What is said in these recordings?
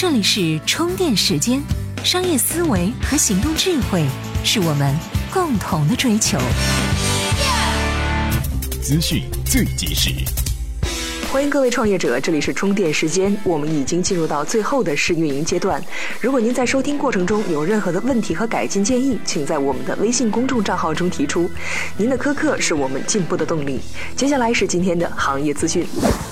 这里是充电时间，商业思维和行动智慧是我们共同的追求。资讯最及时。欢迎各位创业者，这里是充电时间，我们已经进入到最后的试运营阶段。如果您在收听过程中有任何的问题和改进建议，请在我们的微信公众账号中提出。您的苛刻是我们进步的动力。接下来是今天的行业资讯。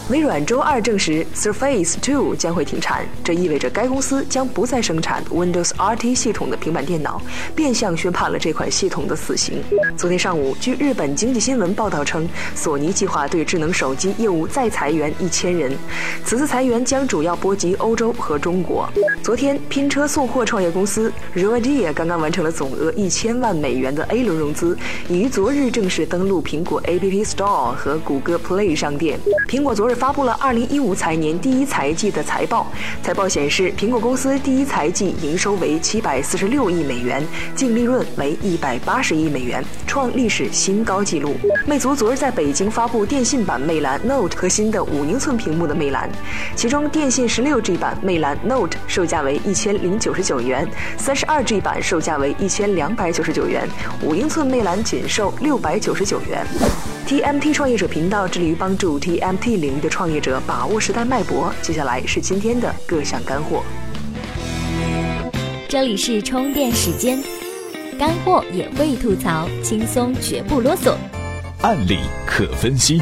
微软周二证实，Surface 2将会停产，这意味着该公司将不再生产 Windows RT 系统的平板电脑，变相宣判了这款系统的死刑。昨天上午，据日本经济新闻报道称，索尼计划对智能手机业务再裁。裁员一千人，此次裁员将主要波及欧洲和中国。昨天，拼车送货创业公司 Rodia 刚刚完成了总额一千万美元的 A 轮融资，已于昨日正式登陆苹果 App Store 和谷歌 Play 商店。苹果昨日发布了二零一五财年第一财季的财报，财报显示，苹果公司第一财季营收为七百四十六亿美元，净利润为一百八十亿美元，创历史新高纪录。魅族昨日在北京发布电信版魅蓝 Note 和新的。五英寸屏幕的魅蓝，其中电信十六 G 版魅蓝 Note 售价为一千零九十九元，三十二 G 版售价为一千两百九十九元，五英寸魅蓝仅售六百九十九元。TMT 创业者频道致力于帮助 TMT 领域的创业者把握时代脉搏。接下来是今天的各项干货。这里是充电时间，干货也会吐槽，轻松绝不啰嗦，案例可分析。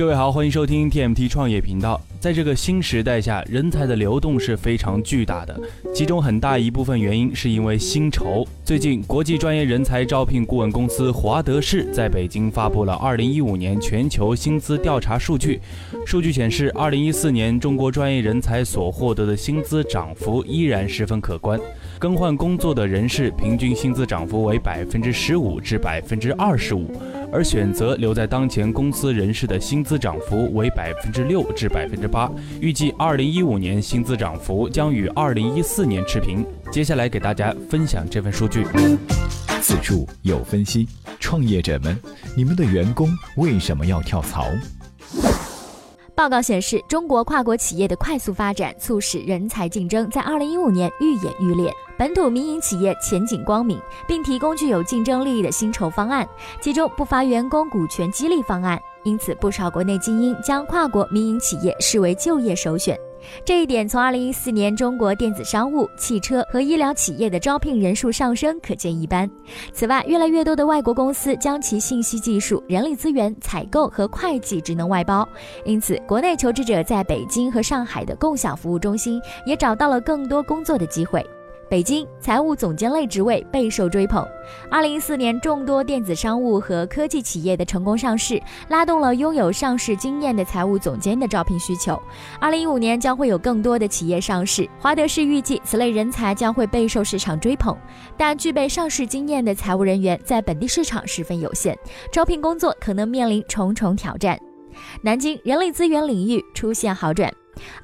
各位好，欢迎收听 TMT 创业频道。在这个新时代下，人才的流动是非常巨大的，其中很大一部分原因是因为薪酬。最近，国际专业人才招聘顾问公司华德士在北京发布了2015年全球薪资调查数据。数据显示，2014年中国专业人才所获得的薪资涨幅依然十分可观。更换工作的人士平均薪资涨幅为百分之十五至百分之二十五。而选择留在当前公司人士的薪资涨幅为百分之六至百分之八，预计二零一五年薪资涨幅将与二零一四年持平。接下来给大家分享这份数据。此处有分析，创业者们，你们的员工为什么要跳槽？报告显示，中国跨国企业的快速发展促使人才竞争在二零一五年愈演愈烈。本土民营企业前景光明，并提供具有竞争力的薪酬方案，其中不乏员工股权激励方案。因此，不少国内精英将跨国民营企业视为就业首选。这一点从2014年中国电子商务、汽车和医疗企业的招聘人数上升可见一斑。此外，越来越多的外国公司将其信息技术、人力资源、采购和会计职能外包，因此，国内求职者在北京和上海的共享服务中心也找到了更多工作的机会。北京财务总监类职位备受追捧。二零一四年，众多电子商务和科技企业的成功上市，拉动了拥有上市经验的财务总监的招聘需求。二零一五年将会有更多的企业上市，华德士预计此类人才将会备受市场追捧。但具备上市经验的财务人员在本地市场十分有限，招聘工作可能面临重重挑战。南京人力资源领域出现好转。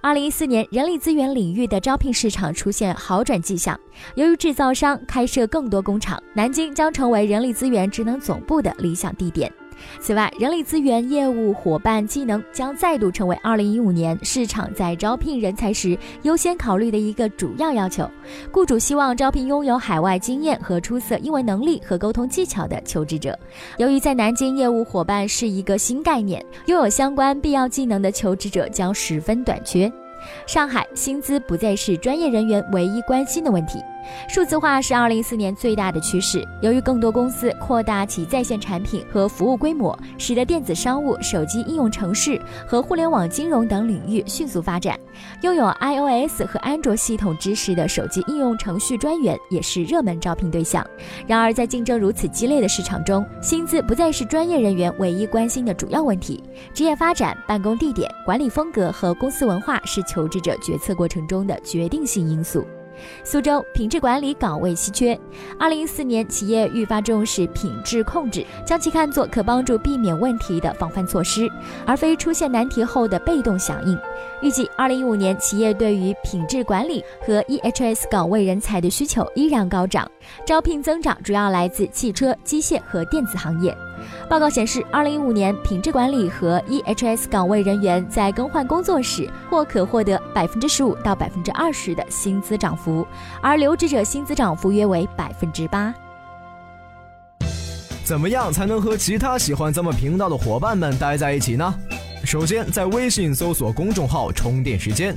二零一四年，人力资源领域的招聘市场出现好转迹象。由于制造商开设更多工厂，南京将成为人力资源职能总部的理想地点。此外，人力资源业务伙伴技能将再度成为2015年市场在招聘人才时优先考虑的一个主要要求。雇主希望招聘拥有海外经验和出色英文能力和沟通技巧的求职者。由于在南京业务伙伴是一个新概念，拥有相关必要技能的求职者将十分短缺。上海薪资不再是专业人员唯一关心的问题。数字化是二零一四年最大的趋势。由于更多公司扩大其在线产品和服务规模，使得电子商务、手机应用程式和互联网金融等领域迅速发展。拥有 iOS 和安卓系统知识的手机应用程序专员也是热门招聘对象。然而，在竞争如此激烈的市场中，薪资不再是专业人员唯一关心的主要问题。职业发展、办公地点、管理风格和公司文化是求职者决策过程中的决定性因素。苏州品质管理岗位稀缺。二零一四年，企业愈发重视品质控制，将其看作可帮助避免问题的防范措施，而非出现难题后的被动响应。预计二零一五年，企业对于品质管理和 EHS 岗位人才的需求依然高涨，招聘增长主要来自汽车、机械和电子行业。报告显示，二零一五年品质管理和 EHS 岗位人员在更换工作时，或可获得百分之十五到百分之二十的薪资涨幅，而留职者薪资涨幅约为百分之八。怎么样才能和其他喜欢咱们频道的伙伴们待在一起呢？首先，在微信搜索公众号“充电时间”，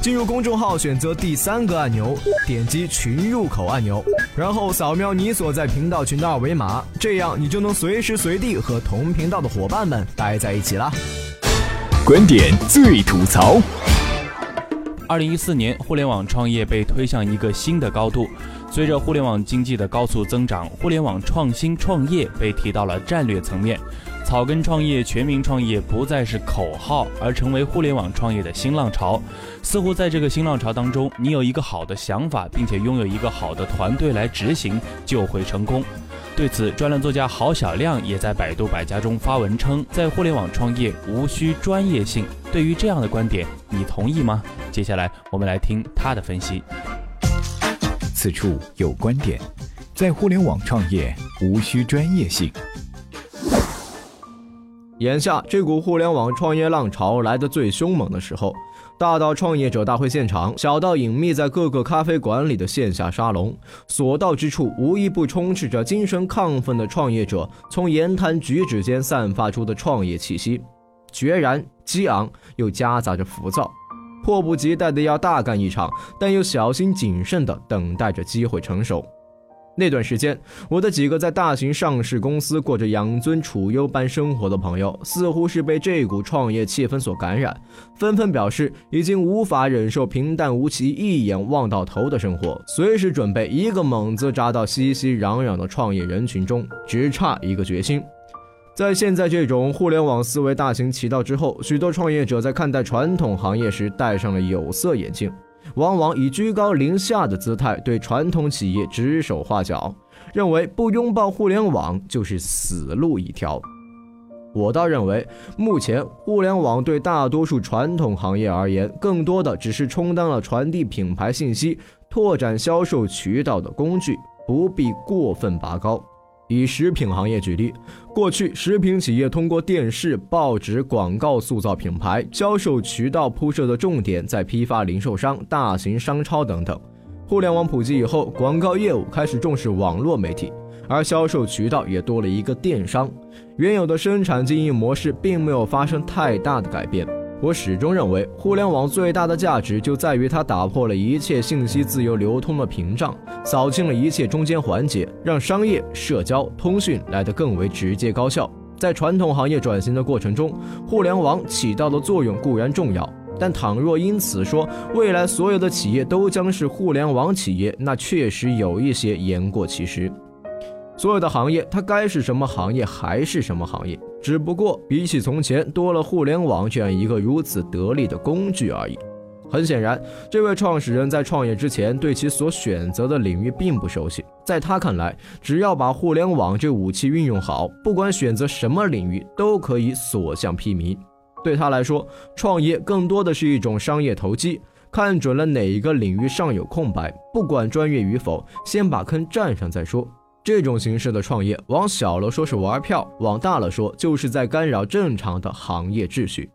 进入公众号，选择第三个按钮，点击群入口按钮，然后扫描你所在频道群的二维码，这样你就能随时随地和同频道的伙伴们待在一起啦。观点最吐槽。二零一四年，互联网创业被推向一个新的高度。随着互联网经济的高速增长，互联网创新创业被提到了战略层面。草根创业、全民创业不再是口号，而成为互联网创业的新浪潮。似乎在这个新浪潮当中，你有一个好的想法，并且拥有一个好的团队来执行，就会成功。对此，专栏作家郝小亮也在百度百家中发文称，在互联网创业无需专业性。对于这样的观点，你同意吗？接下来我们来听他的分析。此处有观点，在互联网创业无需专业性。眼下这股互联网创业浪潮来得最凶猛的时候，大到创业者大会现场，小到隐秘在各个咖啡馆里的线下沙龙，所到之处无一不充斥着精神亢奋的创业者从言谈举止间散发出的创业气息，决然、激昂又夹杂着浮躁，迫不及待的要大干一场，但又小心谨慎的等待着机会成熟。那段时间，我的几个在大型上市公司过着养尊处优般生活的朋友，似乎是被这股创业气氛所感染，纷纷表示已经无法忍受平淡无奇、一眼望到头的生活，随时准备一个猛子扎到熙熙攘攘的创业人群中，只差一个决心。在现在这种互联网思维大行其道之后，许多创业者在看待传统行业时戴上了有色眼镜。往往以居高临下的姿态对传统企业指手画脚，认为不拥抱互联网就是死路一条。我倒认为，目前互联网对大多数传统行业而言，更多的只是充当了传递品牌信息、拓展销售渠道的工具，不必过分拔高。以食品行业举例，过去食品企业通过电视、报纸广告塑造品牌，销售渠道铺设的重点在批发零售商、大型商超等等。互联网普及以后，广告业务开始重视网络媒体，而销售渠道也多了一个电商。原有的生产经营模式并没有发生太大的改变。我始终认为，互联网最大的价值就在于它打破了一切信息自由流通的屏障，扫清了一切中间环节，让商业、社交、通讯来得更为直接高效。在传统行业转型的过程中，互联网起到的作用固然重要，但倘若因此说未来所有的企业都将是互联网企业，那确实有一些言过其实。所有的行业，它该是什么行业还是什么行业，只不过比起从前多了互联网这样一个如此得力的工具而已。很显然，这位创始人在创业之前对其所选择的领域并不熟悉。在他看来，只要把互联网这武器运用好，不管选择什么领域都可以所向披靡。对他来说，创业更多的是一种商业投机，看准了哪一个领域尚有空白，不管专业与否，先把坑占上再说。这种形式的创业，往小了说是玩票，往大了说就是在干扰正常的行业秩序。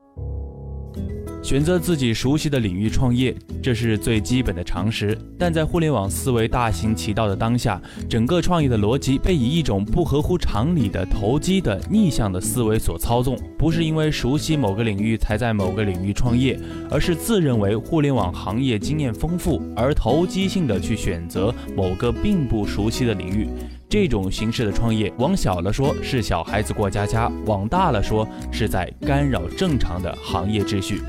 选择自己熟悉的领域创业，这是最基本的常识。但在互联网思维大行其道的当下，整个创业的逻辑被以一种不合乎常理的投机的逆向的思维所操纵。不是因为熟悉某个领域才在某个领域创业，而是自认为互联网行业经验丰富而投机性的去选择某个并不熟悉的领域。这种形式的创业，往小了说是小孩子过家家，往大了说是在干扰正常的行业秩序。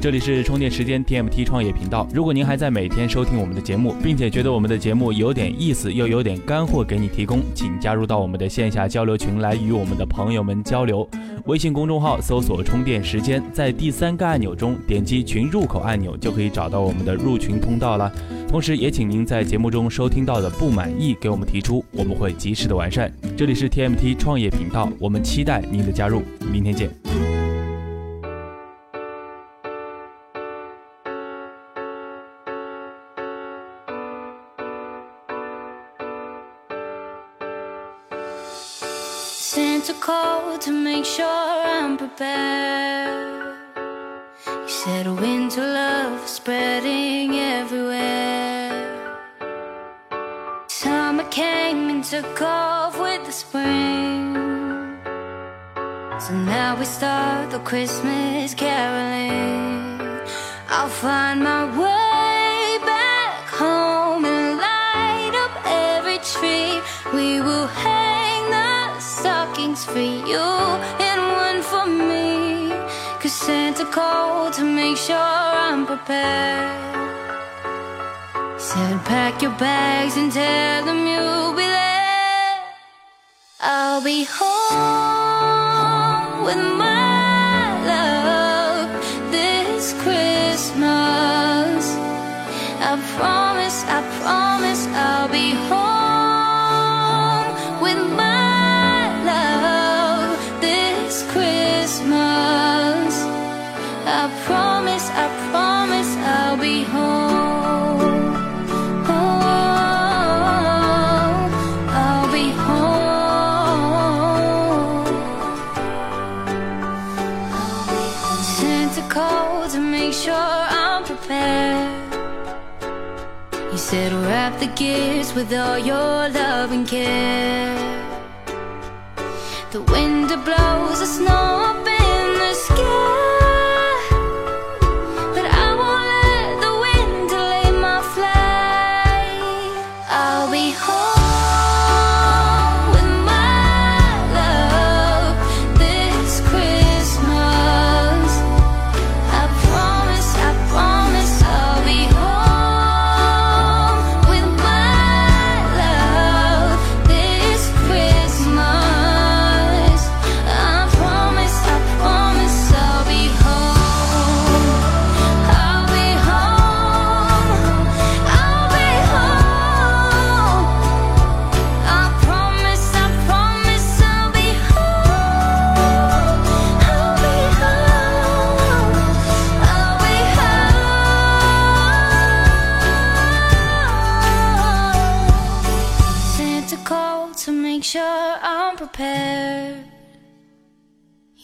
这里是充电时间 TMT 创业频道。如果您还在每天收听我们的节目，并且觉得我们的节目有点意思，又有点干货给你提供，请加入到我们的线下交流群来与我们的朋友们交流。微信公众号搜索“充电时间”，在第三个按钮中点击群入口按钮，就可以找到我们的入群通道了。同时，也请您在节目中收听到的不满意给我们提出，我们会及时的完善。这里是 TMT 创业频道，我们期待您的加入，明天见。Called to make sure I'm prepared. He said winter love spreading everywhere. Summer came and took off with the spring. So now we start the Christmas caroling. I'll find my way back home and light up every tree. We will the stockings for you and one for me. Cause Santa called to make sure I'm prepared. Said pack your bags and tell them you'll be there. I'll be home with my love this Christmas. I promise, I promise the gifts with all your love and care. The wind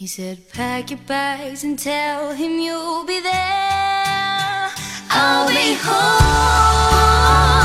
He said, pack your bags and tell him you'll be there. I'll be home